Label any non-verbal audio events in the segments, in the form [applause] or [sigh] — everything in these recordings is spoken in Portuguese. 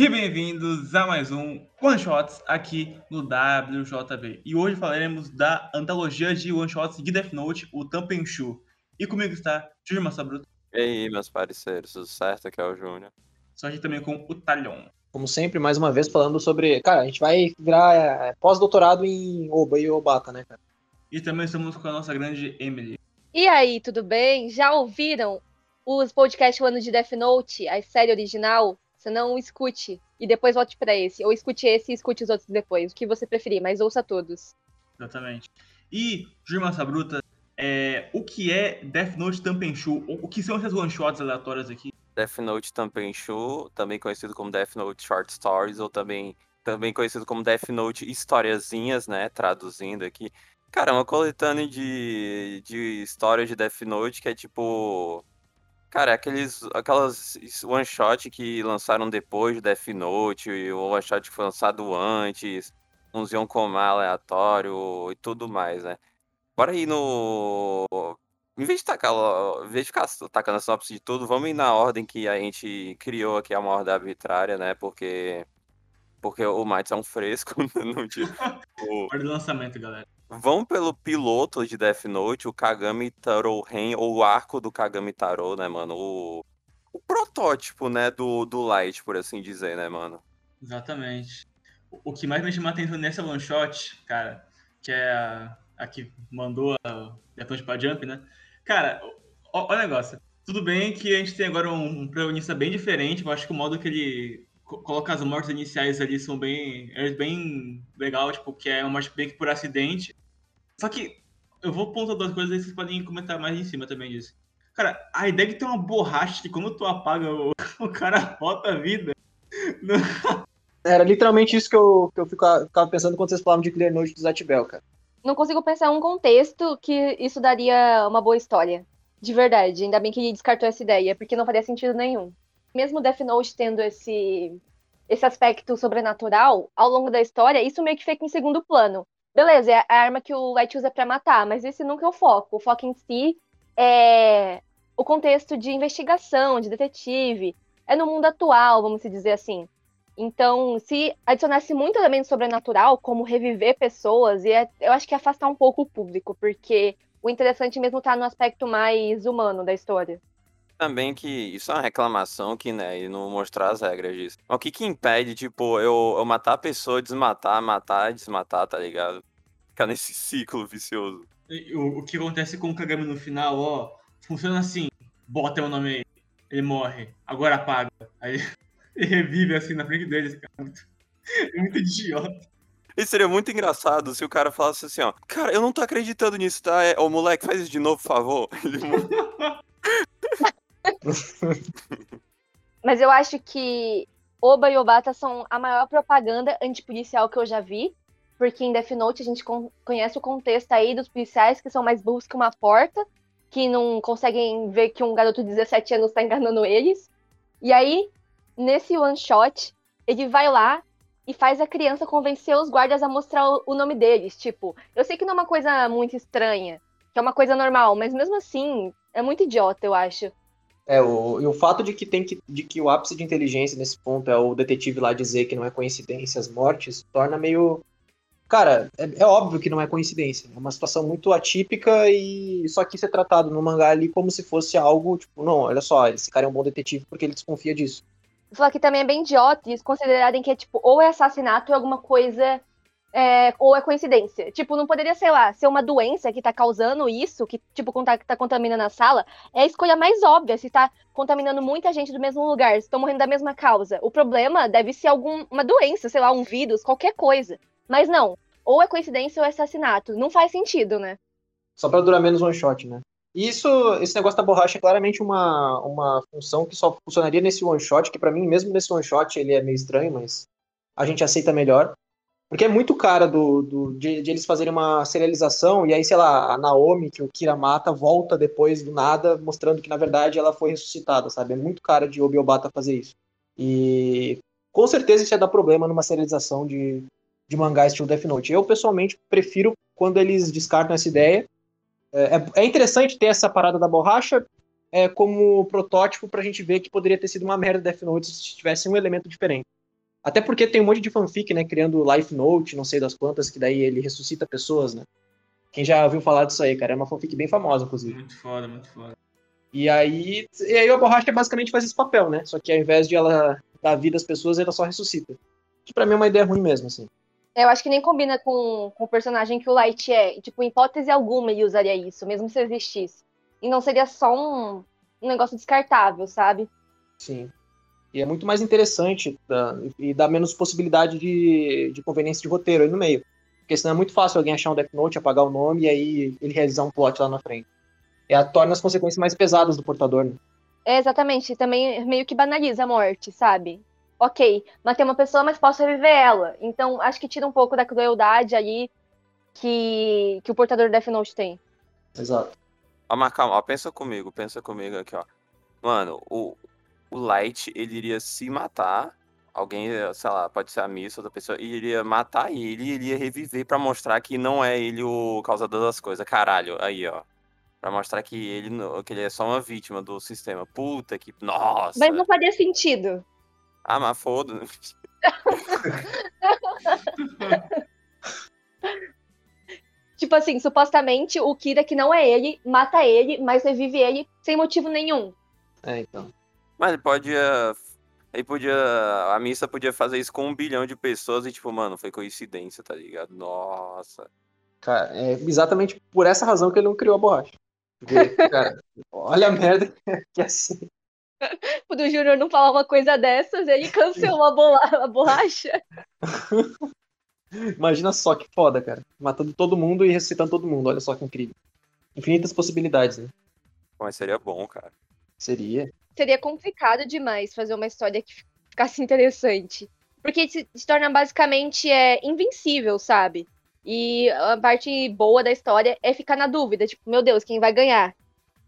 E bem-vindos a mais um One Shots aqui no WJB. E hoje falaremos da antologia de One Shots de Death Note, o Tampenshu. E comigo está Júlio Massabruto. E aí, meus parceiros, tudo certo? Aqui é o Júnior. Só aqui também com o Talhon. Como sempre, mais uma vez falando sobre. Cara, a gente vai virar é, pós-doutorado em Oba e Obata, né, cara? E também estamos com a nossa grande Emily. E aí, tudo bem? Já ouviram os podcasts Ano de Death Note, a série original? Você não escute e depois volte para esse. Ou escute esse e escute os outros depois. O que você preferir, mas ouça todos. Exatamente. E, Júlio Massa Bruta, é, o que é Death Note Tampenshu? O que são essas one-shots aleatórias aqui? Death Note Tampenshu, também conhecido como Death Note Short Stories, ou também, também conhecido como Death Note Historiazinhas, né? Traduzindo aqui. Cara, é uma coletânea de, de histórias de Death Note que é tipo Cara, aqueles, aquelas one shot que lançaram depois do Death Note, o one shot que foi lançado antes, uns Yonkomar aleatório e tudo mais, né? Bora ir no. Em vez de tacar, em vez de ficar tacando a sinopse de tudo, vamos ir na ordem que a gente criou aqui, a uma ordem arbitrária, né? Porque. Porque o Mites é um fresco. [laughs] no dia. [laughs] o... Ordem de lançamento, galera. Vão pelo piloto de Death Note, o Kagami Taro Ren, ou o arco do Kagami Taro, né, mano? O, o protótipo, né, do, do Light, por assim dizer, né, mano? Exatamente. O, que mais me chama a atenção nessa one shot, cara, que é a, a que mandou a Death pra Jump, né? Cara, olha o negócio. Tudo bem que a gente tem agora um, um protagonista bem diferente, eu acho que o modo que ele coloca as mortes iniciais ali são bem é bem legal, tipo, que é uma morte bem que por acidente. Só que eu vou pontuar duas coisas e vocês podem comentar mais em cima também disso. Cara, a ideia de ter uma borracha que quando tu apaga, o, [laughs] o cara volta a vida. Era literalmente isso que eu, que eu ficava pensando quando vocês falavam de Clear Note do Zatibel, cara. Não consigo pensar um contexto que isso daria uma boa história. De verdade. Ainda bem que ele descartou essa ideia, porque não faria sentido nenhum. Mesmo Death Note tendo esse, esse aspecto sobrenatural, ao longo da história, isso meio que fica em segundo plano beleza, é a arma que o Light usa para matar, mas esse nunca é o foco. O foco em si é o contexto de investigação, de detetive, é no mundo atual, vamos dizer assim. Então, se adicionasse muito elemento sobrenatural, como reviver pessoas, ia, eu acho que ia afastar um pouco o público, porque o interessante mesmo tá no aspecto mais humano da história. Também que isso é uma reclamação que, né, e não mostrar as regras disso. Mas o que que impede, tipo, eu, eu matar a pessoa, desmatar, matar, desmatar, tá ligado? ficar nesse [laughs] ciclo vicioso. O, o que acontece com o Kagami no final, ó, funciona assim: bota o nome aí, ele morre, agora apaga. Aí [laughs] ele revive assim na frente deles, cara. Muito, [laughs] é muito idiota. E seria muito engraçado se o cara falasse assim, ó, cara, eu não tô acreditando nisso, tá? É, ô moleque, faz isso de novo, por favor. [laughs] Mas eu acho que Oba e Obata são a maior propaganda antipolicial que eu já vi porque em Death Note a gente conhece o contexto aí dos policiais que são mais burros que uma porta, que não conseguem ver que um garoto de 17 anos está enganando eles. E aí, nesse one shot, ele vai lá e faz a criança convencer os guardas a mostrar o nome deles. Tipo, eu sei que não é uma coisa muito estranha, que é uma coisa normal, mas mesmo assim, é muito idiota, eu acho. É, o, e o fato de que tem que, de que o ápice de inteligência nesse ponto é o detetive lá dizer que não é coincidência as mortes, torna meio Cara, é, é, óbvio que não é coincidência. É uma situação muito atípica e só que ser tratado no mangá ali como se fosse algo, tipo, não, olha só, esse cara é um bom detetive porque ele desconfia disso. Só que também é bem idiota eles considerarem que é, tipo, ou é assassinato ou é alguma coisa, é, ou é coincidência. Tipo, não poderia, sei lá, ser uma doença que tá causando isso, que, tipo, tá, tá contaminando a sala, é a escolha mais óbvia, se tá contaminando muita gente do mesmo lugar, se estão morrendo da mesma causa. O problema deve ser alguma doença, sei lá, um vírus, qualquer coisa. Mas não, ou é coincidência ou é assassinato. Não faz sentido, né? Só para durar menos one shot, né? Isso, esse negócio da borracha é claramente uma, uma função que só funcionaria nesse one shot, que para mim, mesmo nesse one shot, ele é meio estranho, mas a gente aceita melhor. Porque é muito cara do, do de, de, eles fazerem uma serialização e aí, sei lá, a Naomi, que o Kira mata, volta depois do nada, mostrando que na verdade ela foi ressuscitada, sabe? É muito cara de Obiobata fazer isso. E com certeza isso ia dar problema numa serialização de, de mangá estilo Death Note. Eu, pessoalmente, prefiro quando eles descartam essa ideia. É, é, é interessante ter essa parada da borracha é, como protótipo pra gente ver que poderia ter sido uma merda Death Note se tivesse um elemento diferente. Até porque tem um monte de fanfic, né? Criando Life Note, não sei das quantas, que daí ele ressuscita pessoas, né? Quem já ouviu falar disso aí, cara? É uma fanfic bem famosa, inclusive. Muito foda, muito foda. E aí, e aí a borracha basicamente faz esse papel, né? Só que ao invés de ela dar vida às pessoas, ela só ressuscita. Que pra mim é uma ideia ruim mesmo, assim. Eu acho que nem combina com, com o personagem que o Light é. E, tipo, em hipótese alguma ele usaria isso, mesmo se existisse. E não seria só um, um negócio descartável, sabe? Sim. E é muito mais interessante tá? e dá menos possibilidade de, de conveniência de roteiro aí no meio. Porque senão é muito fácil alguém achar um Death Note, apagar o nome e aí ele realizar um plot lá na frente. É a torna as consequências mais pesadas do portador, né? É, exatamente. Também meio que banaliza a morte, sabe? Ok, matei uma pessoa, mas posso reviver ela. Então, acho que tira um pouco da crueldade aí que, que o portador do Death Note tem. Exato. Ó, mas calma, ó, pensa comigo, pensa comigo aqui, ó. Mano, o, o Light, ele iria se matar. Alguém, sei lá, pode ser a Miss, outra pessoa, e iria matar ele e iria reviver pra mostrar que não é ele o causador das coisas. Caralho, aí, ó. Pra mostrar que ele, que ele é só uma vítima do sistema. Puta que. Nossa! Mas não faria sentido. Ah, mas foda-se. [laughs] Tipo assim, supostamente o Kira, que não é ele, mata ele, mas revive ele sem motivo nenhum. É, então. Mas ele podia. Ele podia. A missa podia fazer isso com um bilhão de pessoas e, tipo, mano, foi coincidência, tá ligado? Nossa. Cara, é exatamente por essa razão que ele não criou a borracha. Porque, [laughs] cara, olha a merda [laughs] que é assim. Quando o Júnior não falar uma coisa dessas, ele cancelou a, bola- a borracha. [laughs] Imagina só que foda, cara. Matando todo mundo e ressuscitando todo mundo. Olha só que incrível. Infinitas possibilidades, né? Mas seria bom, cara. Seria. Seria complicado demais fazer uma história que ficasse interessante. Porque se, se torna basicamente é, invencível, sabe? E a parte boa da história é ficar na dúvida, tipo, meu Deus, quem vai ganhar?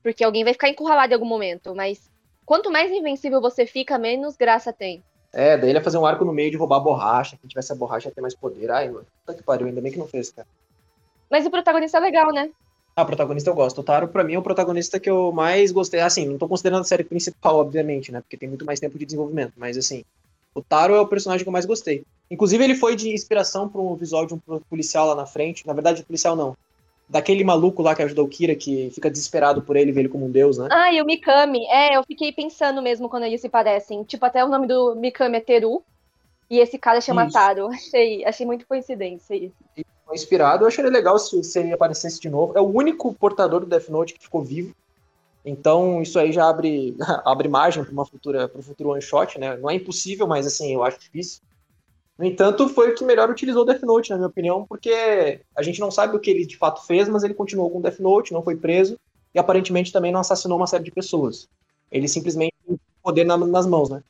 Porque alguém vai ficar encurralado em algum momento, mas quanto mais invencível você fica, menos graça tem. É, daí ele ia fazer um arco no meio de roubar a borracha. Quem tivesse a borracha ia ter mais poder. Ai, mano. Puta que pariu, ainda bem que não fez, cara. Mas o protagonista é legal, né? Ah, o protagonista eu gosto. O Taro, pra mim, é o protagonista que eu mais gostei. Assim, não tô considerando a série principal, obviamente, né? Porque tem muito mais tempo de desenvolvimento. Mas, assim, o Taro é o personagem que eu mais gostei. Inclusive, ele foi de inspiração pra um visual de um policial lá na frente. Na verdade, policial não. Daquele maluco lá que ajudou o Kira, que fica desesperado por ele, vê ele como um deus, né? Ah, e o Mikami. É, eu fiquei pensando mesmo quando eles se parecem. Tipo, até o nome do Mikami é Teru. E esse cara chama Isso. Taro. [laughs] Achei, achei muito coincidência isso. Inspirado. Eu acharia legal se, se ele aparecesse de novo. É o único portador do Death Note que ficou vivo. Então, isso aí já abre, [laughs] abre margem para uma futura, para um futuro one shot, né? Não é impossível, mas assim, eu acho difícil. No entanto, foi o que melhor utilizou o Death Note, na minha opinião, porque a gente não sabe o que ele de fato fez, mas ele continuou com o Death Note, não foi preso e aparentemente também não assassinou uma série de pessoas. Ele simplesmente tem poder na- nas mãos, né?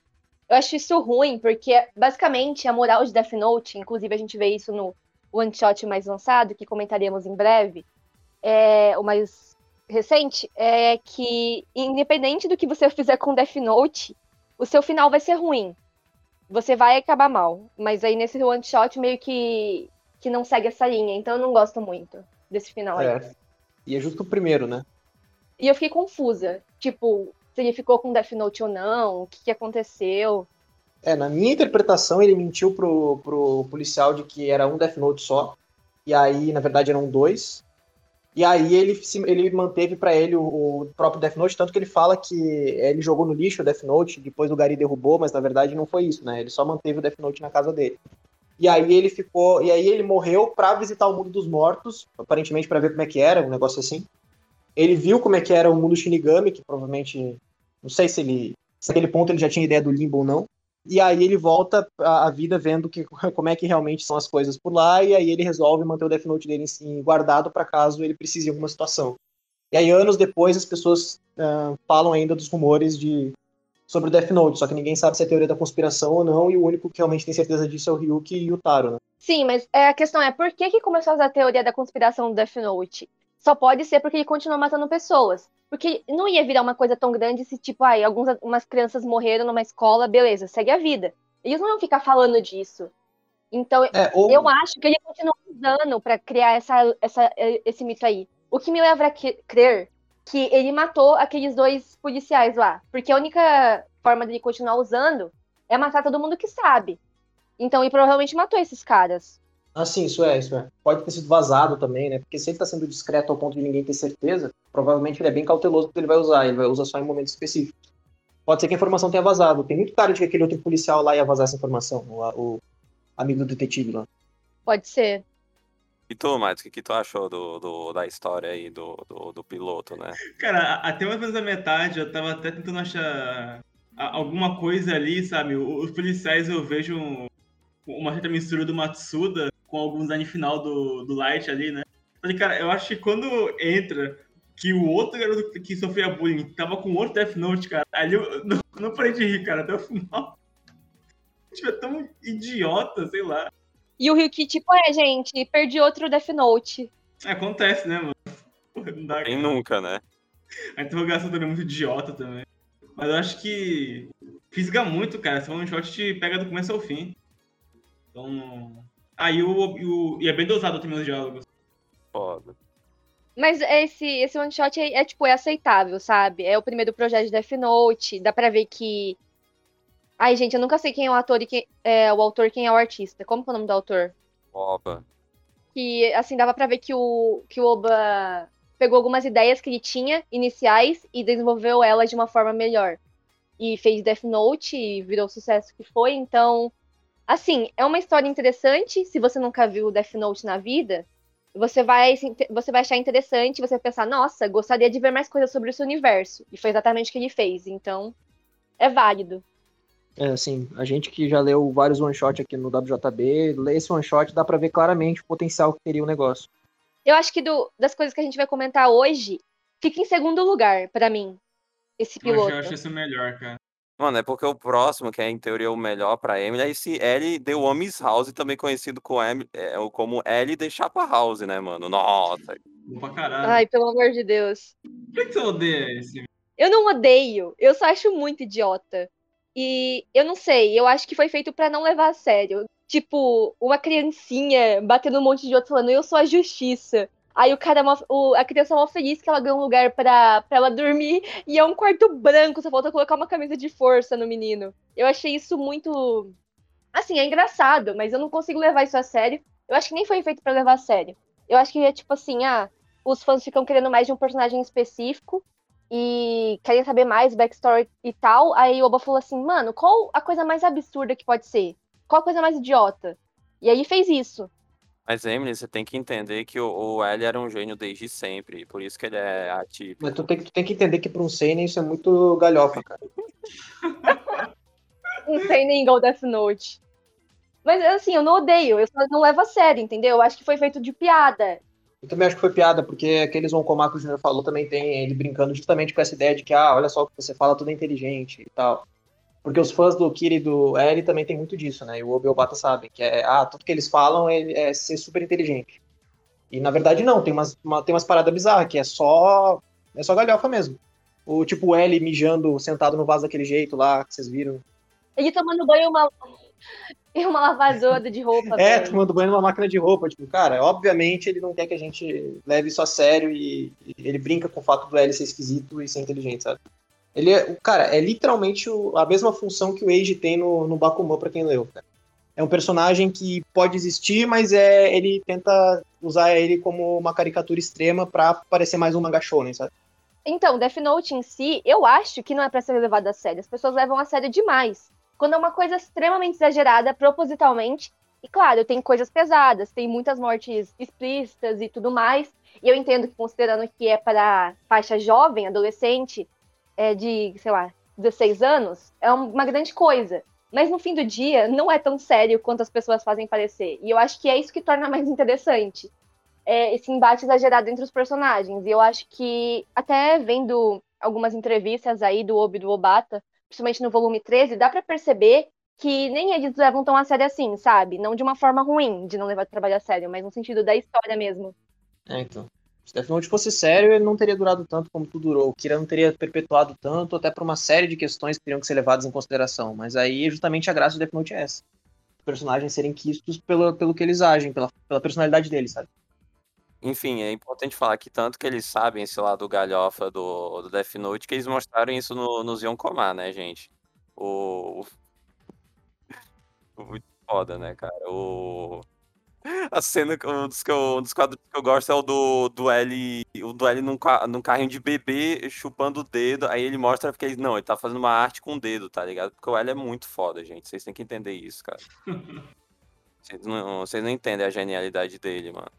Eu acho isso ruim, porque basicamente a moral de Death Note, inclusive a gente vê isso no one shot mais lançado, que comentaremos em breve, é, o mais recente, é que independente do que você fizer com Death Note, o seu final vai ser ruim. Você vai acabar mal. Mas aí nesse one shot meio que, que não segue essa linha, então eu não gosto muito desse final aí. É. E é justo o primeiro, né? E eu fiquei confusa. Tipo, se ele ficou com Death Note ou não, o que, que aconteceu. É, na minha interpretação, ele mentiu pro, pro policial de que era um Death Note só. E aí, na verdade, eram dois. E aí ele, ele manteve pra ele o, o próprio Death Note, tanto que ele fala que ele jogou no lixo o Death Note, depois o Gary derrubou, mas na verdade não foi isso, né? Ele só manteve o Death Note na casa dele. E aí ele ficou, e aí ele morreu pra visitar o mundo dos mortos, aparentemente pra ver como é que era, um negócio assim. Ele viu como é que era o mundo Shinigami, que provavelmente, não sei se ele, se naquele ponto ele já tinha ideia do limbo ou não. E aí ele volta à vida vendo que, [laughs] como é que realmente são as coisas por lá, e aí ele resolve manter o Death Note dele em- guardado para caso ele precise em alguma situação. E aí anos depois as pessoas ah, falam ainda dos rumores de sobre o Death Note, só que ninguém sabe se é teoria da conspiração ou não, e o único que realmente tem certeza disso é o Ryuki e o Taro, né? Sim, mas é, a questão é por que, que começou a teoria da conspiração do Death Note? Só pode ser porque ele continuou matando pessoas. Porque não ia virar uma coisa tão grande se, tipo, ai, algumas crianças morreram numa escola, beleza, segue a vida. Eles não iam ficar falando disso. Então, É, ou, eu acho que ele continuou usando pra criar essa, essa, esse mito aí. O que me leva a cre- crer que ele matou aqueles dois policiais lá. Porque a única forma dele continuar usando é matar todo mundo que sabe. Então ele provavelmente matou esses caras. Ah, sim, isso é, isso é. Pode ter sido vazado também, né? Porque se ele tá sendo discreto ao ponto de ninguém ter certeza, provavelmente ele é bem cauteloso porque ele vai usar, ele vai usar só em momentos específicos. Pode ser que a informação tenha vazado. Tem muito cara de que aquele outro policial lá ia vazar essa informação, o, o amigo do detetive lá. Pode ser. E tu, Matos, o que, que tu achou do, do- da história aí do, do, do piloto, né? Cara, até mais ou menos a metade eu tava até tentando achar alguma coisa ali, sabe? Os policiais eu vejo um- uma certa mistura do Matsuda com algum design final do, do Light ali, né? Falei, cara, eu acho que quando entra que o outro garoto que sofria bullying tava com outro Death Note, cara, ali eu não, não parei de rir, cara, até o final. [laughs] Tipo, é tão idiota, sei lá. E o Ryuki, tipo, é, gente, perdi outro Death Note. Acontece, né, mano? Porra, não dá, cara. nunca, né? A interrogação dele é muito idiota também. Mas eu acho que fisga muito, cara. Esse one shot te pega do começo ao fim. Então. Aí o, e o. E é bem dosado também os diálogos. Foda. Mas esse, esse one shot é, é, tipo, é aceitável, sabe? É o primeiro projeto de Death Note. Dá pra ver que. Ai, gente, eu nunca sei quem é o ator e quem é o autor quem é o artista. Como que é o nome do autor? Oba. Que, assim, dava pra ver que o, que o Oba pegou algumas ideias que ele tinha, iniciais, e desenvolveu elas de uma forma melhor. E fez Death Note e virou o sucesso que foi. Então, assim, é uma história interessante. Se você nunca viu Death Note na vida, você vai, você vai achar interessante, você vai pensar, nossa, gostaria de ver mais coisas sobre esse universo. E foi exatamente o que ele fez. Então, é válido. É, assim, a gente que já leu vários one-shot aqui no WJB, lê esse one-shot, dá pra ver claramente o potencial que teria o negócio. Eu acho que do, das coisas que a gente vai comentar hoje, fica em segundo lugar, para mim, esse piloto. Eu acho isso melhor, cara. Mano, é porque o próximo, que é em teoria o melhor pra Emily, é esse L The Woman's House, também conhecido como, é, como L The Chapa House, né, mano? Nossa. Bom pra caralho. Ai, pelo amor de Deus. Por que você odeia esse? Eu não odeio, eu só acho muito idiota. E eu não sei, eu acho que foi feito para não levar a sério. Tipo, uma criancinha batendo um monte de outro falando, eu sou a justiça. Aí o cara, o, a criança é mó feliz que ela ganhou um lugar pra, pra ela dormir [laughs] e é um quarto branco, só falta colocar uma camisa de força no menino. Eu achei isso muito. Assim, é engraçado, mas eu não consigo levar isso a sério. Eu acho que nem foi feito para levar a sério. Eu acho que é tipo assim, ah, os fãs ficam querendo mais de um personagem específico e querem saber mais backstory e tal. Aí o Oba falou assim, mano, qual a coisa mais absurda que pode ser? Qual a coisa mais idiota? E aí fez isso. Mas, Emily, você tem que entender que o, o L era um gênio desde sempre, por isso que ele é ativo. Mas tu tem, tu tem que entender que pra um Seinen isso é muito galhofa, cara. [laughs] um Seinen igual Death Note. Mas, assim, eu não odeio, eu só não levo a sério, entendeu? Eu acho que foi feito de piada. Eu também acho que foi piada, porque aqueles Onkomar que o Junior falou também tem ele brincando justamente com essa ideia de que, ah, olha só o que você fala, tudo é inteligente e tal. Porque os fãs do Kira e do Eri também tem muito disso, né? E o Obi e o Bata sabem, que é, ah, tudo que eles falam é, é ser super inteligente. E na verdade não, tem umas, uma, tem umas paradas bizarras, que é só. É só galhofa mesmo. O tipo o L mijando sentado no vaso daquele jeito lá, que vocês viram. Ele tomando banho uma, [laughs] uma lavadora de roupa. É, velho. tomando banho numa máquina de roupa. Tipo, cara, obviamente ele não quer que a gente leve isso a sério e, e ele brinca com o fato do L ser esquisito e ser inteligente, sabe? Ele é, cara, é literalmente o, a mesma função que o Age tem no, no Bakuman, pra quem leu. Cara. É um personagem que pode existir, mas é, ele tenta usar ele como uma caricatura extrema pra parecer mais um manga sabe? Então, Death Note em si, eu acho que não é pra ser levado a sério. As pessoas levam a sério demais. Quando é uma coisa extremamente exagerada, propositalmente. E claro, tem coisas pesadas, tem muitas mortes explícitas e tudo mais. E eu entendo que, considerando que é para faixa jovem, adolescente, é de, sei lá, 16 anos, é uma grande coisa. Mas no fim do dia, não é tão sério quanto as pessoas fazem parecer. E eu acho que é isso que torna mais interessante. É esse embate exagerado entre os personagens. E eu acho que, até vendo algumas entrevistas aí do Obi do Obata, principalmente no volume 13, dá para perceber que nem eles levam tão a sério assim, sabe? Não de uma forma ruim, de não levar o trabalho a sério, mas no sentido da história mesmo. É, então. Se Death Note fosse sério, ele não teria durado tanto como tu durou. O Kira não teria perpetuado tanto, até por uma série de questões que teriam que ser levadas em consideração. Mas aí, justamente, a graça de Death Note é essa. Os personagens serem quistos pelo, pelo que eles agem, pela, pela personalidade deles, sabe? Enfim, é importante falar que tanto que eles sabem esse lado galhofa do, do Death Note, que eles mostraram isso no, no Zion Komar, né, gente? O, o, [laughs] foda, né, cara? O... A cena, um dos, que eu, um dos quadros que eu gosto é o do, do L, o do L num, num carrinho de bebê chupando o dedo, aí ele mostra porque ele, não, ele tá fazendo uma arte com o dedo, tá ligado? Porque o L é muito foda, gente, vocês têm que entender isso, cara. [laughs] vocês, não, vocês não entendem a genialidade dele, mano.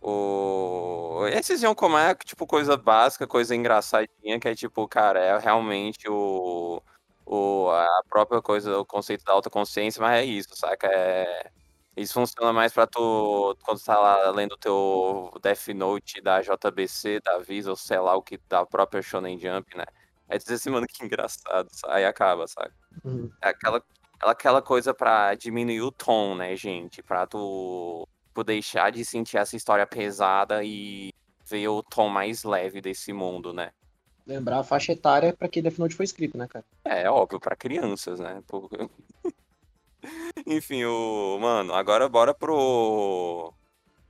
O... Esses iam como é, tipo, coisa básica, coisa engraçadinha, que é tipo, cara, é realmente o, o, a própria coisa, o conceito da autoconsciência, mas é isso, saca? É isso funciona mais pra tu, quando tu tá lá lendo o teu Death Note da JBC, da Visa, ou sei lá, o que da própria Shonen Jump, né? Aí tu diz assim, mano, que engraçado. Aí acaba, sabe? Uhum. É aquela, aquela coisa pra diminuir o tom, né, gente? Pra tu, tu deixar de sentir essa história pesada e ver o tom mais leve desse mundo, né? Lembrar a faixa etária pra que Death Note foi escrito, né, cara? É, óbvio, pra crianças, né? Enfim, o. Mano, agora bora pro.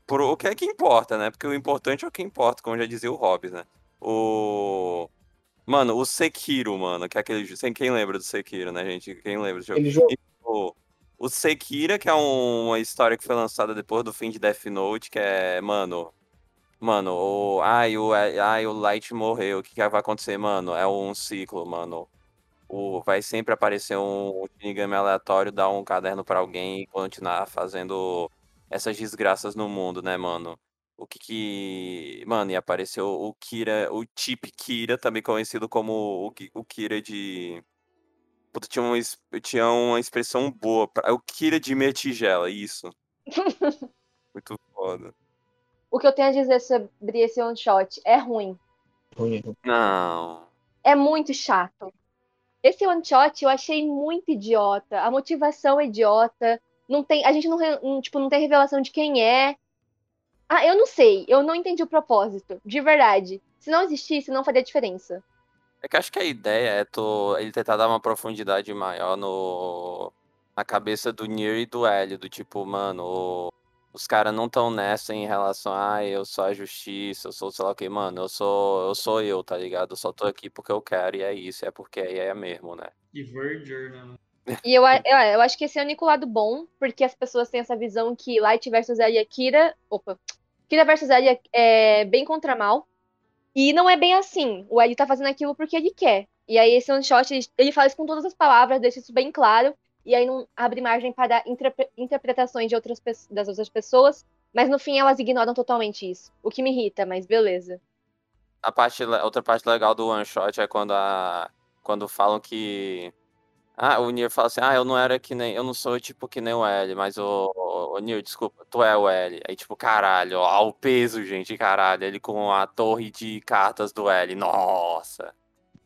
Pro o que é que importa, né? Porque o importante é o que importa, como já dizia o Hobbes, né? O. Mano, o Sekiro, mano, que é aquele. Sem quem lembra do Sekiro, né, gente? Quem lembra do jogo? jogo. O, o Sekira, que é um, uma história que foi lançada depois do fim de Death Note, que é, mano. Mano, o. Ai, o, ai, o Light morreu. O que, que vai acontecer, mano? É um ciclo, mano o, vai sempre aparecer um, um Shinigami aleatório, dar um caderno para alguém e continuar fazendo essas desgraças no mundo, né, mano? O que que. Mano, e apareceu o Kira, o Chip Kira, também conhecido como o, o Kira de. Puta, tinha uma, tinha uma expressão boa. Pra... É o Kira de Metigela, isso. [laughs] Muito foda. O que eu tenho a dizer sobre esse one shot é ruim. Ruim. Não. É muito chato. Esse one shot eu achei muito idiota. A motivação é idiota. Não tem, a gente não, tipo, não tem revelação de quem é. Ah, eu não sei. Eu não entendi o propósito. De verdade. Se não existisse, não faria diferença. É que acho que a ideia é tu, ele tentar dar uma profundidade maior no, na cabeça do Nier e do L, do tipo, mano, os caras não estão nessa em relação a ah, eu sou a justiça, eu sou sei lá o que, mano, eu sou eu sou eu, tá ligado? Eu só tô aqui porque eu quero e é isso, é porque aí é mesmo, né? E Verger, né? E eu, [laughs] eu, eu acho que esse é o único lado bom, porque as pessoas têm essa visão que Light versus Ellie Kira. Opa! Kira versus Ellie é bem contra mal. E não é bem assim. O Ellie tá fazendo aquilo porque ele quer. E aí esse one shot, ele, ele fala isso com todas as palavras, deixa isso bem claro e aí não abre margem para interpretações de outras, das outras pessoas, mas no fim elas ignoram totalmente isso. O que me irrita, mas beleza. A parte, outra parte legal do one shot é quando a quando falam que ah, o Nier fala assim: "Ah, eu não era que nem, eu não sou tipo que nem o L, mas o, o, o Nier, desculpa, tu é o L". Aí tipo, caralho, ó, o peso, gente, caralho, ele com a torre de cartas do L. Nossa.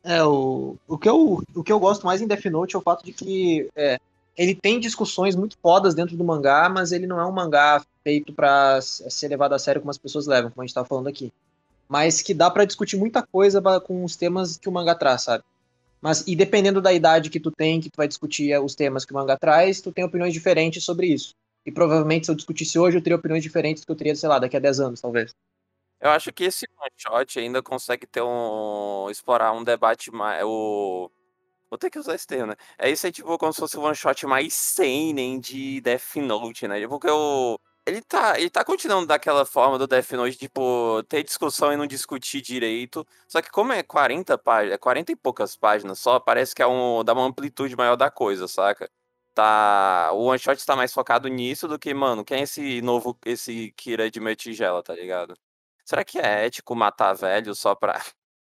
É, o, o, que eu, o que eu gosto mais em Death Note é o fato de que é, ele tem discussões muito fodas dentro do mangá, mas ele não é um mangá feito para ser levado a sério como as pessoas levam, como a gente tá falando aqui. Mas que dá para discutir muita coisa com os temas que o mangá traz, sabe? Mas e dependendo da idade que tu tem, que tu vai discutir os temas que o mangá traz, tu tem opiniões diferentes sobre isso. E provavelmente se eu discutisse hoje, eu teria opiniões diferentes do que eu teria, sei lá, daqui a 10 anos, talvez. Eu acho que esse one shot ainda consegue ter um explorar um debate mais o Vou ter que usar esse termo, né? É isso aí, tipo, como se fosse o one shot mais seinen de Death Note, né? Porque o. Ele tá, ele tá continuando daquela forma do Death Note, tipo, ter discussão e não discutir direito. Só que como é 40 páginas, é 40 e poucas páginas só, parece que é um, dá uma amplitude maior da coisa, saca? Tá, o one shot tá mais focado nisso do que, mano, quem é esse novo, esse Kira de Metigela, tá ligado? Será que é ético matar velho só pra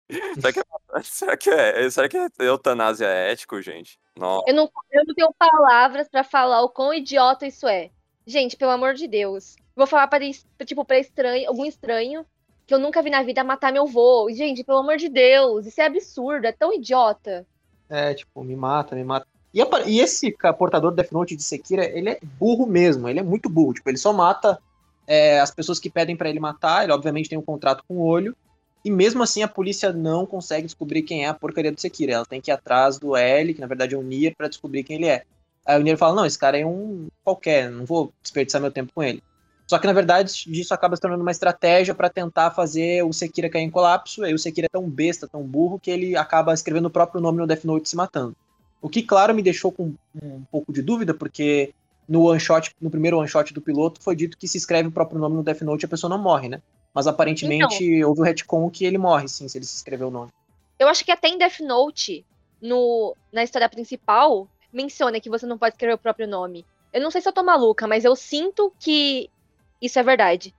[laughs] Será que, é, [laughs] será, que é, será que é eutanásia ético, gente? Nossa. Eu, não, eu não tenho palavras para falar o quão idiota isso é. Gente, pelo amor de Deus. Vou falar para tipo, pra estranho, algum estranho que eu nunca vi na vida matar meu vô. Gente, pelo amor de Deus, isso é absurdo, é tão idiota. É, tipo, me mata, me mata. E, e esse portador do Death Note de Sekira, ele é burro mesmo, ele é muito burro. Tipo, ele só mata é, as pessoas que pedem para ele matar, ele obviamente tem um contrato com o olho, e mesmo assim a polícia não consegue descobrir quem é a porcaria do Sekira. Ela tem que ir atrás do L, que na verdade é o Nier, para descobrir quem ele é. Aí o Nier fala: Não, esse cara é um qualquer, não vou desperdiçar meu tempo com ele. Só que na verdade isso acaba se tornando uma estratégia para tentar fazer o Sekira cair em colapso. E o Sekira é tão besta, tão burro, que ele acaba escrevendo o próprio nome no Death Note se matando. O que, claro, me deixou com um pouco de dúvida, porque no one shot, no primeiro one shot do piloto, foi dito que se escreve o próprio nome no Death Note a pessoa não morre, né? Mas aparentemente então, houve o um retcon que ele morre, sim, se ele se escrever o nome. Eu acho que até em Death Note, no, na história principal, menciona que você não pode escrever o próprio nome. Eu não sei se eu tô maluca, mas eu sinto que isso é verdade.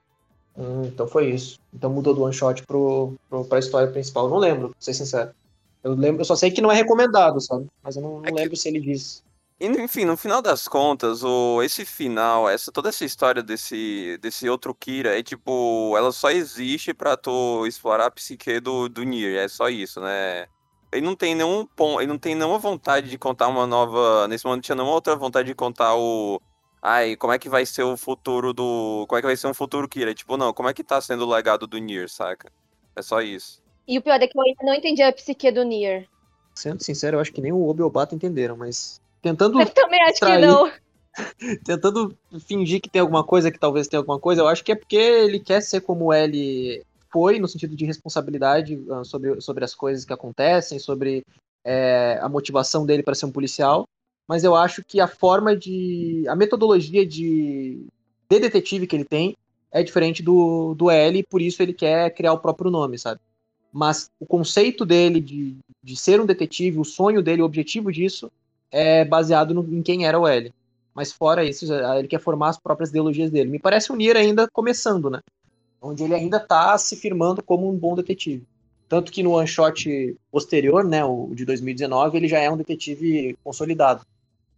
Hum, então foi isso. Então mudou do one shot pro, pro, pra história principal. Eu não lembro, pra ser sincero. Eu lembro, eu só sei que não é recomendado, sabe? Mas eu não, não é lembro que... se ele disse. Enfim, no final das contas, o, esse final, essa toda essa história desse, desse outro Kira é tipo, ela só existe para tu explorar a psique do, do Nier, é só isso, né? Ele não tem nenhum ponto, ele não tem nenhuma vontade de contar uma nova, nesse momento tinha nenhuma outra vontade de contar o ai, como é que vai ser o futuro do, como é que vai ser um futuro Kira? Tipo, não, como é que tá sendo o legado do Nier, saca? É só isso. E o pior é que eu ainda não entendi a psique do Nier. Sendo sincero, eu acho que nem o Obi e o Bato entenderam, mas tentando. Eu também acho que não. [laughs] tentando fingir que tem alguma coisa, que talvez tenha alguma coisa, eu acho que é porque ele quer ser como ele foi, no sentido de responsabilidade uh, sobre, sobre as coisas que acontecem, sobre é, a motivação dele para ser um policial. Mas eu acho que a forma de. a metodologia de, de detetive que ele tem é diferente do, do L, e por isso ele quer criar o próprio nome, sabe? Mas o conceito dele de, de ser um detetive, o sonho dele, o objetivo disso, é baseado no, em quem era o L. Mas fora isso, ele quer formar as próprias ideologias dele. Me parece o Nier ainda começando, né? Onde ele ainda está se firmando como um bom detetive. Tanto que no one shot posterior, né, o de 2019, ele já é um detetive consolidado.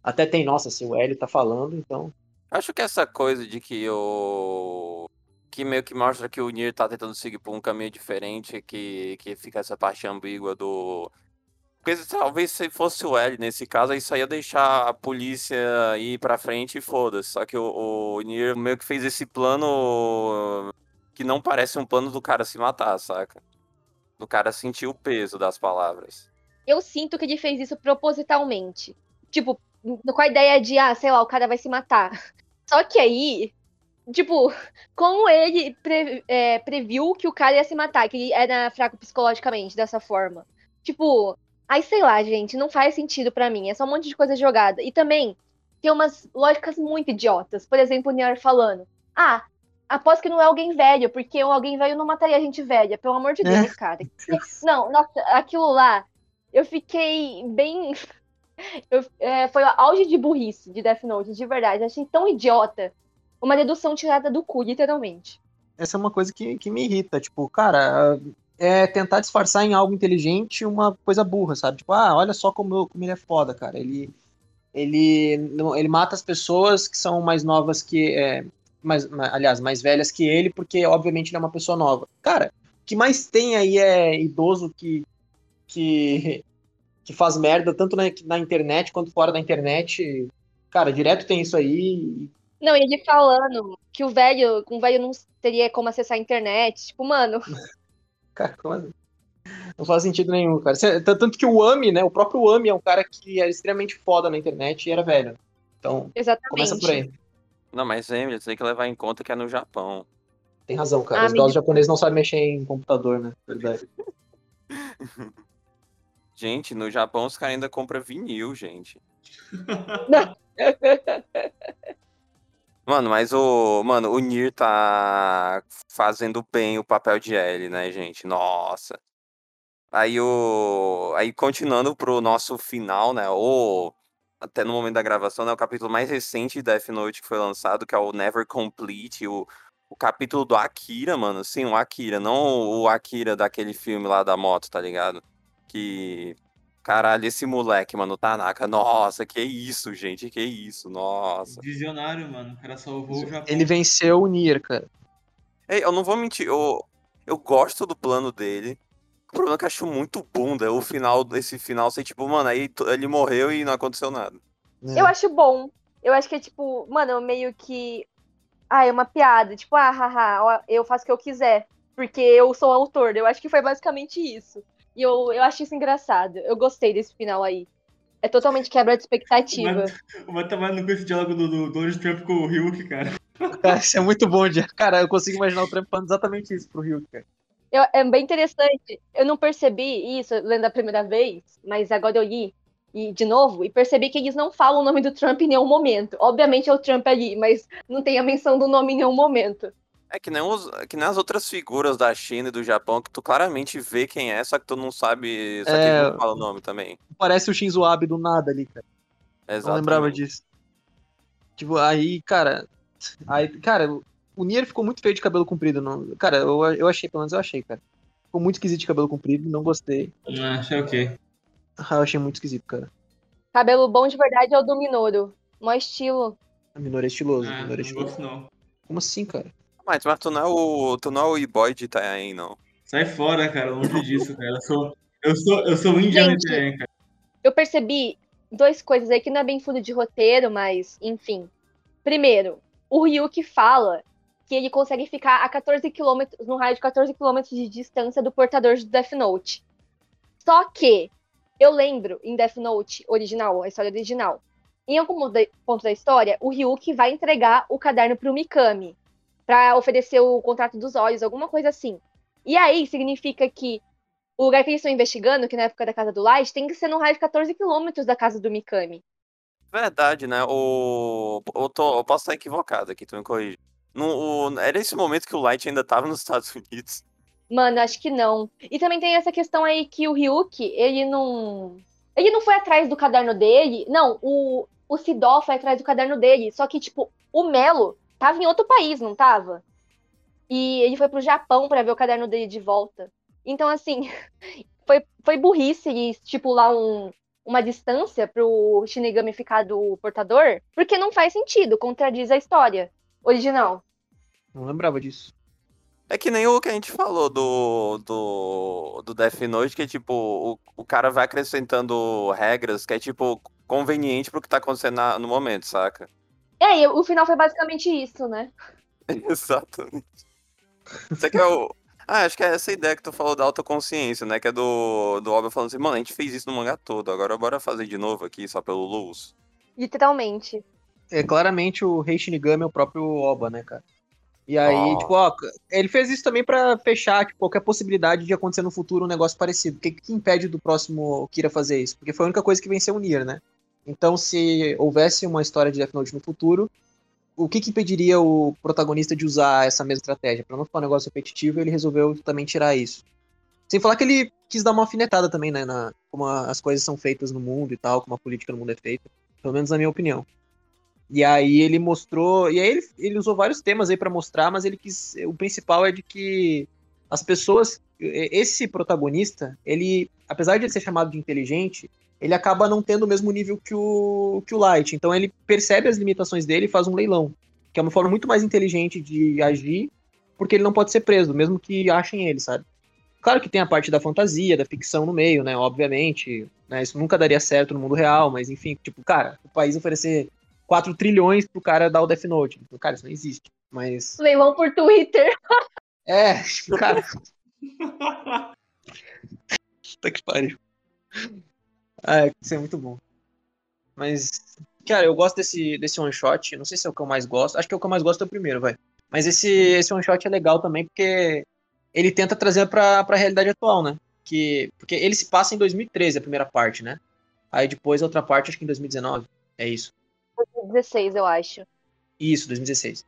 Até tem, nossa, se o L tá falando, então. Acho que essa coisa de que o. que meio que mostra que o Nier tá tentando seguir por um caminho diferente, que, que fica essa parte ambígua do talvez se fosse o L nesse caso, aí ia deixar a polícia ir pra frente e foda-se. Só que o, o Nier meio que fez esse plano que não parece um plano do cara se matar, saca? Do cara sentir o peso das palavras. Eu sinto que ele fez isso propositalmente. Tipo, com a ideia de, ah, sei lá, o cara vai se matar. [laughs] Só que aí, tipo, como ele pre, é, previu que o cara ia se matar, que ele era fraco psicologicamente dessa forma. Tipo, Aí, sei lá, gente, não faz sentido para mim. É só um monte de coisa jogada. E também tem umas lógicas muito idiotas. Por exemplo, o Niar falando: Ah, aposto que não é alguém velho, porque alguém velho não mataria a gente velha. Pelo amor de Deus, é. cara. [laughs] Não, nossa, aquilo lá, eu fiquei bem. [laughs] Eu, é, foi o auge de burrice de Death Note, de verdade. achei tão idiota. Uma dedução tirada do cu, literalmente. Essa é uma coisa que, que me irrita. Tipo, cara, é tentar disfarçar em algo inteligente uma coisa burra, sabe? Tipo, ah, olha só como, como ele é foda, cara. Ele, ele, ele mata as pessoas que são mais novas que. É, mais, aliás, mais velhas que ele, porque obviamente ele é uma pessoa nova. Cara, o que mais tem aí é idoso que, que, [laughs] que faz merda, tanto na, na internet quanto fora da internet. Cara, direto tem isso aí. Não, e ele falando que o velho, um velho não teria como acessar a internet. Tipo, mano. [laughs] Cara, como assim? Não faz sentido nenhum, cara. Tanto que o Ami, né? O próprio Ami é um cara que era extremamente foda na internet e era velho. Então, Exatamente. começa por aí. Não, mas Emily, tem que levar em conta que é no Japão. Tem razão, cara. Ah, Os idosos japoneses não sabem mexer em computador, né? Verdade. [laughs] gente, no Japão os caras ainda compram vinil, gente. [laughs] [laughs] Mano, mas o. Mano, o Nir tá fazendo bem o papel de L, né, gente? Nossa. Aí o. Aí continuando pro nosso final, né? O. Até no momento da gravação, né? O capítulo mais recente de Death Note que foi lançado, que é o Never Complete, o, o capítulo do Akira, mano. Sim, o Akira, não o Akira daquele filme lá da moto, tá ligado? Que Caralho, esse moleque, mano, Tanaka, nossa, que isso, gente, que isso, nossa. Visionário, mano, o cara salvou o Japão. Ele venceu o Nier, cara. Ei, eu não vou mentir, eu, eu gosto do plano dele. O problema é que eu acho muito bunda o final desse final ser tipo, mano, aí ele morreu e não aconteceu nada. É. Eu acho bom. Eu acho que é tipo, mano, meio que. Ah, é uma piada. Tipo, ah, haha, eu faço o que eu quiser. Porque eu sou autor. Eu acho que foi basicamente isso. E eu, eu acho isso engraçado. Eu gostei desse final aí. É totalmente quebra de expectativa. O Matt tá mais com esse diálogo do, do Donald Trump com o Ryuk, cara. Cara, [laughs] isso é muito bom, dia. Cara, eu consigo imaginar o Trump falando exatamente isso pro Ryuk, cara. Eu, é bem interessante. Eu não percebi isso lendo a primeira vez, mas agora eu li e de novo e percebi que eles não falam o nome do Trump em nenhum momento. Obviamente é o Trump ali, mas não tem a menção do nome em nenhum momento. É que nem, os, que nem as outras figuras da China e do Japão, que tu claramente vê quem é, só que tu não sabe, só que É. ele não fala o nome também. Parece o Shinzo Abe do nada ali, cara. Não Exatamente. lembrava disso. Tipo, aí, cara. Aí, cara, o Nier ficou muito feio de cabelo comprido. Não... Cara, eu, eu achei, pelo menos eu achei, cara. Ficou muito esquisito de cabelo comprido, não gostei. Ah, achei ok. Ah, eu achei muito esquisito, cara. Cabelo bom de verdade é o do Minoru. Mó estilo. A Minora é estiloso, Ah, Minora é não estiloso. gosto não. Como assim, cara? Mas, mas tu não é o. Tu não é o e-boy de Itanhaém, não. Sai fora, cara, longe disso, cara. Eu sou, eu sou, eu sou um indiano Gente. também, cara. Eu percebi duas coisas aí que não é bem fundo de roteiro, mas enfim. Primeiro, o Ryuki fala que ele consegue ficar a 14 km, no raio de 14 km de distância do portador de Death Note. Só que eu lembro em Death Note original, a história original, em algum de- ponto da história, o Ryuki vai entregar o caderno pro Mikami pra oferecer o contrato dos olhos, alguma coisa assim. E aí significa que o lugar que eles estão investigando, que na época da casa do Light, tem que ser no raio de 14 quilômetros da casa do Mikami. Verdade, né? O. Eu, tô, eu posso estar equivocado aqui, tu me corrige. No, o- era esse momento que o Light ainda tava nos Estados Unidos. Mano, acho que não. E também tem essa questão aí que o Ryuki, ele não. Ele não foi atrás do caderno dele. Não, o, o Sidó foi atrás do caderno dele. Só que, tipo, o Melo tava em outro país, não tava? E ele foi pro Japão pra ver o caderno dele de volta. Então, assim, [laughs] foi, foi burrice ele estipular um, uma distância pro Shinigami ficar do portador, porque não faz sentido, contradiz a história original. Não lembrava disso. É que nem o que a gente falou do, do, do Death Note, que é tipo, o, o cara vai acrescentando regras que é tipo conveniente pro que tá acontecendo na- no momento, saca? É, e o final foi basicamente isso, né? [laughs] Exatamente. Isso aqui é o. Ah, acho que é essa ideia que tu falou da autoconsciência, né? Que é do, do Oba falando assim, mano, a gente fez isso no mangá todo, agora bora fazer de novo aqui, só pelo Luz. Literalmente. É, claramente o Rei Shinigami é o próprio Oba, né, cara? E aí, Ó. tipo, ó, ele fez isso também pra fechar tipo, qualquer possibilidade de acontecer no futuro um negócio parecido. O que, que impede do próximo Kira fazer isso? Porque foi a única coisa que venceu o Nier, né? Então, se houvesse uma história de Death Note no futuro, o que, que impediria o protagonista de usar essa mesma estratégia? Pra não ficar um negócio repetitivo, ele resolveu também tirar isso. Sem falar que ele quis dar uma alfinetada também, né? Na, como a- as coisas são feitas no mundo e tal, como a política no mundo é feita. Pelo menos na minha opinião. E aí ele mostrou. E aí ele, ele usou vários temas aí pra mostrar, mas ele quis. O principal é de que as pessoas. Esse protagonista, ele, apesar de ele ser chamado de inteligente, ele acaba não tendo o mesmo nível que o, que o Light. Então ele percebe as limitações dele e faz um leilão. Que é uma forma muito mais inteligente de agir, porque ele não pode ser preso, mesmo que achem ele, sabe? Claro que tem a parte da fantasia, da ficção no meio, né? Obviamente. Né? Isso nunca daria certo no mundo real, mas enfim, tipo, cara, o país oferecer 4 trilhões pro cara dar o Death Note. Tipo, Cara, isso não existe. Mas. Leilão por Twitter. [laughs] É, tipo, cara. [laughs] Puta que pariu. Ah, isso é muito bom. Mas, cara, eu gosto desse, desse one shot. Não sei se é o que eu mais gosto. Acho que é o que eu mais gosto é o primeiro, vai. Mas esse, esse one shot é legal também porque ele tenta trazer pra, pra realidade atual, né? Que, porque ele se passa em 2013, a primeira parte, né? Aí depois a outra parte, acho que em 2019. É isso. 16, eu acho. Isso, 2016.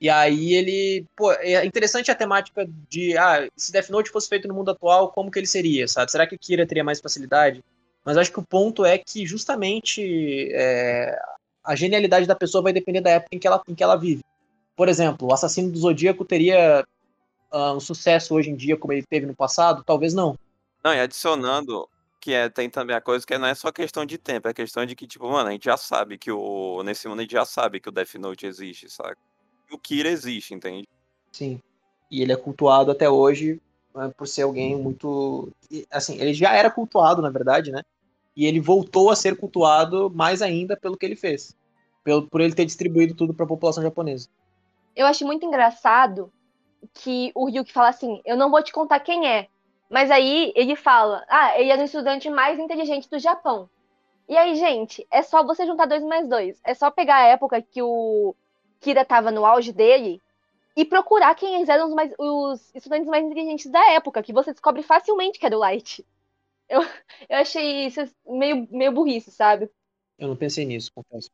E aí ele, pô, é interessante a temática de, ah, se Death Note fosse feito no mundo atual, como que ele seria, sabe? Será que o Kira teria mais facilidade? Mas acho que o ponto é que justamente é, a genialidade da pessoa vai depender da época em que ela, em que ela vive. Por exemplo, o Assassino do Zodíaco teria ah, um sucesso hoje em dia como ele teve no passado? Talvez não. Não, e adicionando que é, tem também a coisa que não é só questão de tempo, é questão de que, tipo, mano, a gente já sabe que o. Nesse mundo a gente já sabe que o Death Note existe, saca? E o Kira existe, entende? Sim. E ele é cultuado até hoje por ser alguém muito. Assim, ele já era cultuado, na verdade, né? E ele voltou a ser cultuado mais ainda pelo que ele fez. Pelo, por ele ter distribuído tudo para a população japonesa. Eu acho muito engraçado que o Ryuki fala assim: Eu não vou te contar quem é. Mas aí ele fala: Ah, ele é o estudante mais inteligente do Japão. E aí, gente, é só você juntar dois mais dois. É só pegar a época que o Kira tava no auge dele e procurar quem eram os, mais, os estudantes mais inteligentes da época, que você descobre facilmente que é do Light. Eu, eu achei isso meio, meio burrice, sabe? Eu não pensei nisso, confesso.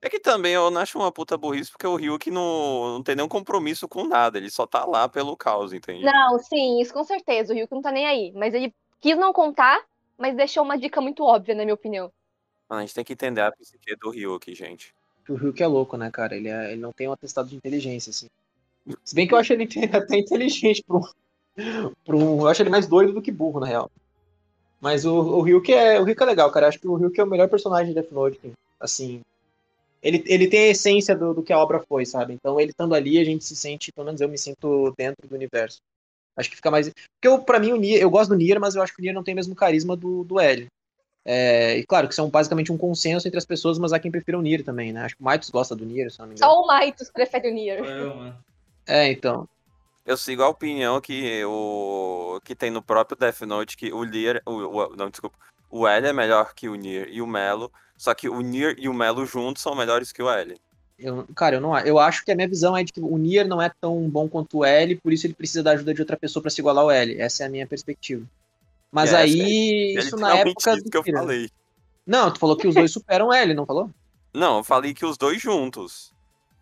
É que também eu não acho uma puta burrice, porque o Ryuk não, não tem nenhum compromisso com nada, ele só tá lá pelo caos, entende? Não, sim, isso com certeza. O Ryuk não tá nem aí. Mas ele quis não contar, mas deixou uma dica muito óbvia, na minha opinião. Mano, a gente tem que entender a psique do Ryuk, gente. O Ryuk é louco, né, cara? Ele, é- ele não tem um atestado de inteligência, assim. Se bem que eu acho ele [laughs] até inteligente um, pra um- Eu acho ele mais doido do que burro, na real. Mas o, o Ryuk é, o Ryuk é legal, cara. Eu acho que o Ryuk é o melhor personagem de Death Note. Assim, ele, ele tem a essência do, do que a obra foi, sabe? Então, ele estando ali, a gente se sente, pelo menos eu me sinto dentro do universo. Acho que fica mais. Porque eu, pra mim, o Nier, eu gosto do Nier, mas eu acho que o Nier não tem o mesmo carisma do, do L. É, e claro que são basicamente um consenso entre as pessoas, mas há quem prefira o Nier também, né? Acho que o Maitos gosta do Nier, se não me engano. Só o Maitos prefere o Nier. eu, mano. É, então. Eu sigo a opinião que o que tem no próprio Death Note que o Nier, o, o- não, desculpa, o L é melhor que o Nier e o Melo, só que o Nier e o Melo juntos são melhores que o L. Eu, cara, eu não eu acho que a minha visão é de que o Nier não é tão bom quanto o L, por isso ele precisa da ajuda de outra pessoa pra se igualar ao L. Essa é a minha perspectiva. Mas É, aí, É isso na época do que eu falei. Não, tu falou que os dois superam o L, não falou? Não, eu falei que os dois juntos.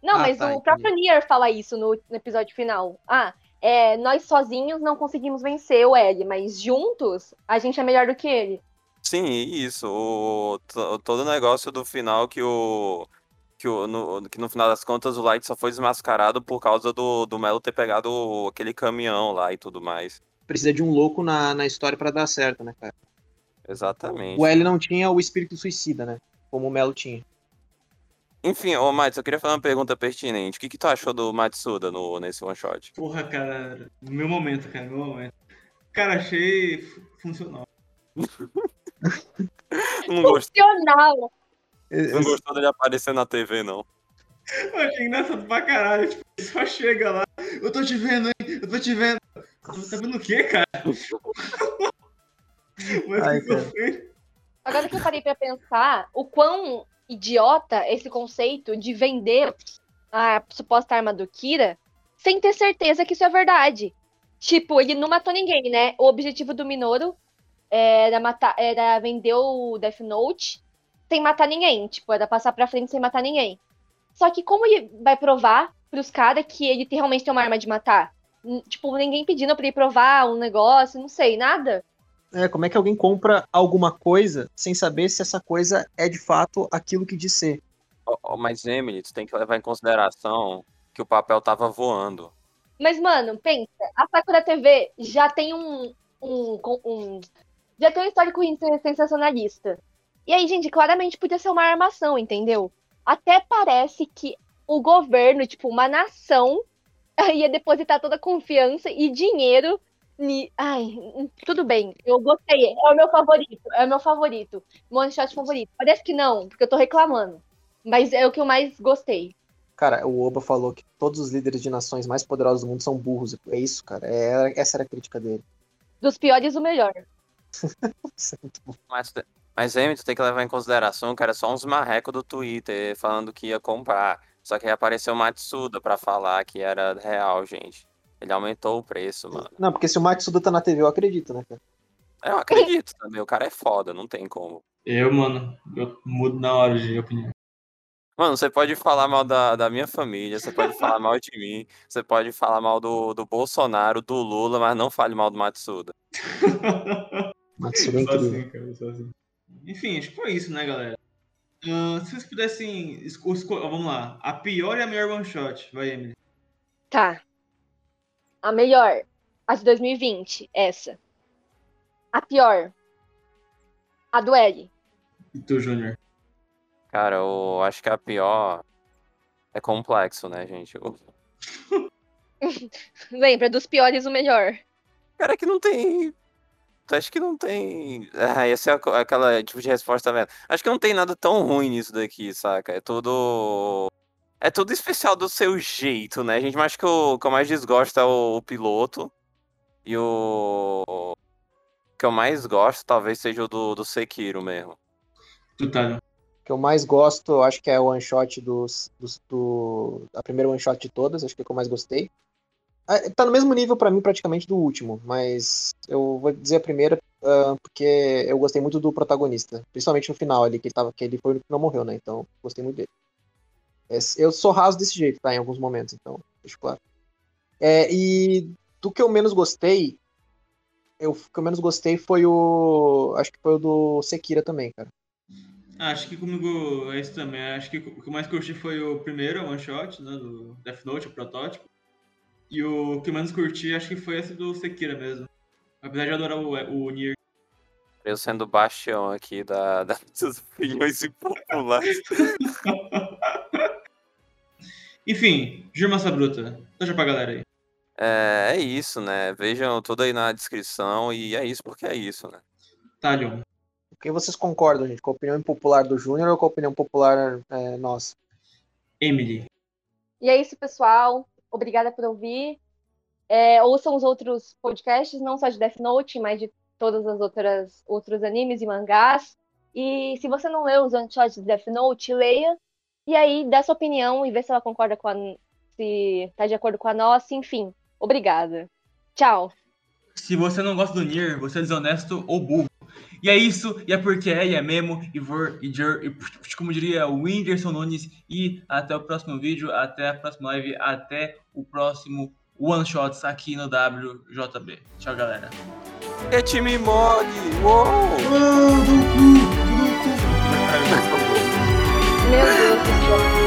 Não, Ah, mas tá, o entendi. próprio Nier fala isso no, no episódio final. Ah, é, nós sozinhos não conseguimos vencer o L, mas juntos a gente é melhor do que ele. Sim, isso. O, to- todo o negócio do final que o. Que, o, no, que no final das contas o Light só foi desmascarado por causa do, do Melo ter pegado aquele caminhão lá e tudo mais. Precisa de um louco na, na história pra dar certo, né, cara? Exatamente. O L não tinha o espírito suicida, né? Como o Melo tinha. Enfim, ô Matos, eu queria fazer uma pergunta pertinente. O que, que tu achou do Matsuda no, nesse one shot? Porra, cara. Meu momento, cara. Meu momento. Cara, achei fu- funcional. [laughs] Não, Funcional! não gostou dele aparecer na TV, não. Eu achei engraçado pra caralho. Tipo, só chega lá. Eu tô te vendo, hein? Eu tô te vendo. Tá vendo o quê, cara? [laughs] Mas Ai, que cara. Agora que eu parei pra pensar, o quão idiota esse conceito de vender a suposta arma do Kira sem ter certeza que isso é verdade. Tipo, ele não matou ninguém, né? O objetivo do Minoru era, matar, era vender o Death Note sem matar ninguém. Tipo, era passar pra frente sem matar ninguém. Só que como ele vai provar pros caras que ele realmente tem uma arma de matar? Tipo, ninguém pedindo pra ele provar um negócio, não sei, nada. É, como é que alguém compra alguma coisa sem saber se essa coisa é de fato aquilo que diz ser? Ó, ó, mas, Emily, tu tem que levar em consideração que o papel tava voando. Mas, mano, pensa, a Sakura TV já tem um. um, um- já tem um histórico sensacionalista. E aí, gente, claramente podia ser uma armação, entendeu? Até parece que o governo, tipo, uma nação, [laughs] ia depositar toda a confiança e dinheiro. Ni... Ai, tudo bem, eu gostei. É o meu favorito, é o meu favorito. Meu one shot favorito. Parece que não, porque eu tô reclamando. Mas é o que eu mais gostei. Cara, o Oba falou que todos os líderes de nações mais poderosos do mundo são burros. É isso, cara. É, essa era a crítica dele. Dos piores, o melhor. [laughs] Isso é muito bom. Mas, mas Emily, tu tem que levar em consideração que era só uns marrecos do Twitter falando que ia comprar. Só que aí apareceu o Matsuda pra falar que era real, gente. Ele aumentou o preço, mano. Não, porque se o Matsuda tá na TV, eu acredito, né, cara? Eu acredito também, o cara é foda, não tem como. Eu, mano, eu mudo na hora de opinião. Mano, você pode falar mal da, da minha família, você pode falar mal de mim, você pode falar mal do, do Bolsonaro, do Lula, mas não fale mal do Matsuda. [laughs] Matsuda é Só incrível. assim, cara, só assim. Enfim, acho que foi isso, né, galera? Ah, se vocês pudessem esco- vamos lá. A pior e a melhor one shot. Vai, Emily. Tá. A melhor. A de 2020. Essa. A pior. A do L. E tu, Júnior? Cara, eu acho que a pior é complexo, né, gente? O- [laughs] Lembra, dos piores o melhor. Cara, é que não tem. Acho que não tem. Ah, essa é aquela tipo de resposta, vendo? Acho que não tem nada tão ruim nisso daqui, saca? É tudo. É tudo especial do seu jeito, né, gente? Mas acho que o que eu mais desgosto é o, o piloto. E o. o que eu mais gosto talvez seja o do, do Sekiro mesmo. Tu, Thalion. O que eu mais gosto, eu acho que é o one shot dos, dos- do. A primeira one shot de todas, acho que é o que eu mais gostei. Ah, Tá no mesmo nível pra mim, praticamente, do último, mas eu vou dizer a primeira ah, porque eu gostei muito do protagonista, principalmente no final ali, que ele, tava, que ele foi o que não morreu, né? Então, gostei muito dele. É, eu sou raso desse jeito, tá? Em alguns momentos, então, deixa claro. É, e do que eu menos gostei, eu, o que eu menos gostei foi o. Acho que foi o do Sekira também, cara. Ah, acho que comigo é isso também. Acho que o que eu mais curti foi o primeiro, One Shot, né? Do Death Note, o protótipo. E o que eu menos curti, acho que foi esse do Sekira mesmo. Apesar de adorar o, o Nier. Eu sendo o bastião aqui da, [laughs] das opiniões impopulares. [laughs] [laughs] Enfim, Jurmassa Bruta. Deixa pra galera aí. É, é isso, né? Vejam tudo aí na descrição e é isso porque é isso, né? Talion. O que vocês concordam, gente? Com a opinião impopular do Júnior ou com a opinião popular é, nossa? Emily. E é isso, pessoal. Obrigada por ouvir. É, ouçam os outros podcasts, não só de Death Note, mas de todas as outras outros animes e mangás. E se você não leu os one-shots de Death Note, leia. E aí, dá sua opinião e vê se ela concorda com a. se tá de acordo com a nossa, enfim. Obrigada. Tchau. Se você não gosta do Nier, você é desonesto ou burro. E é isso, e é porque é, e é mesmo, e vor, e jur, e como diria o Whindersson Nunes, e até o próximo vídeo, até a próxima live, até o próximo One Shots aqui no WJB. Tchau, galera. É time mole! Uou! Meu Deus do [laughs] 没有这个想过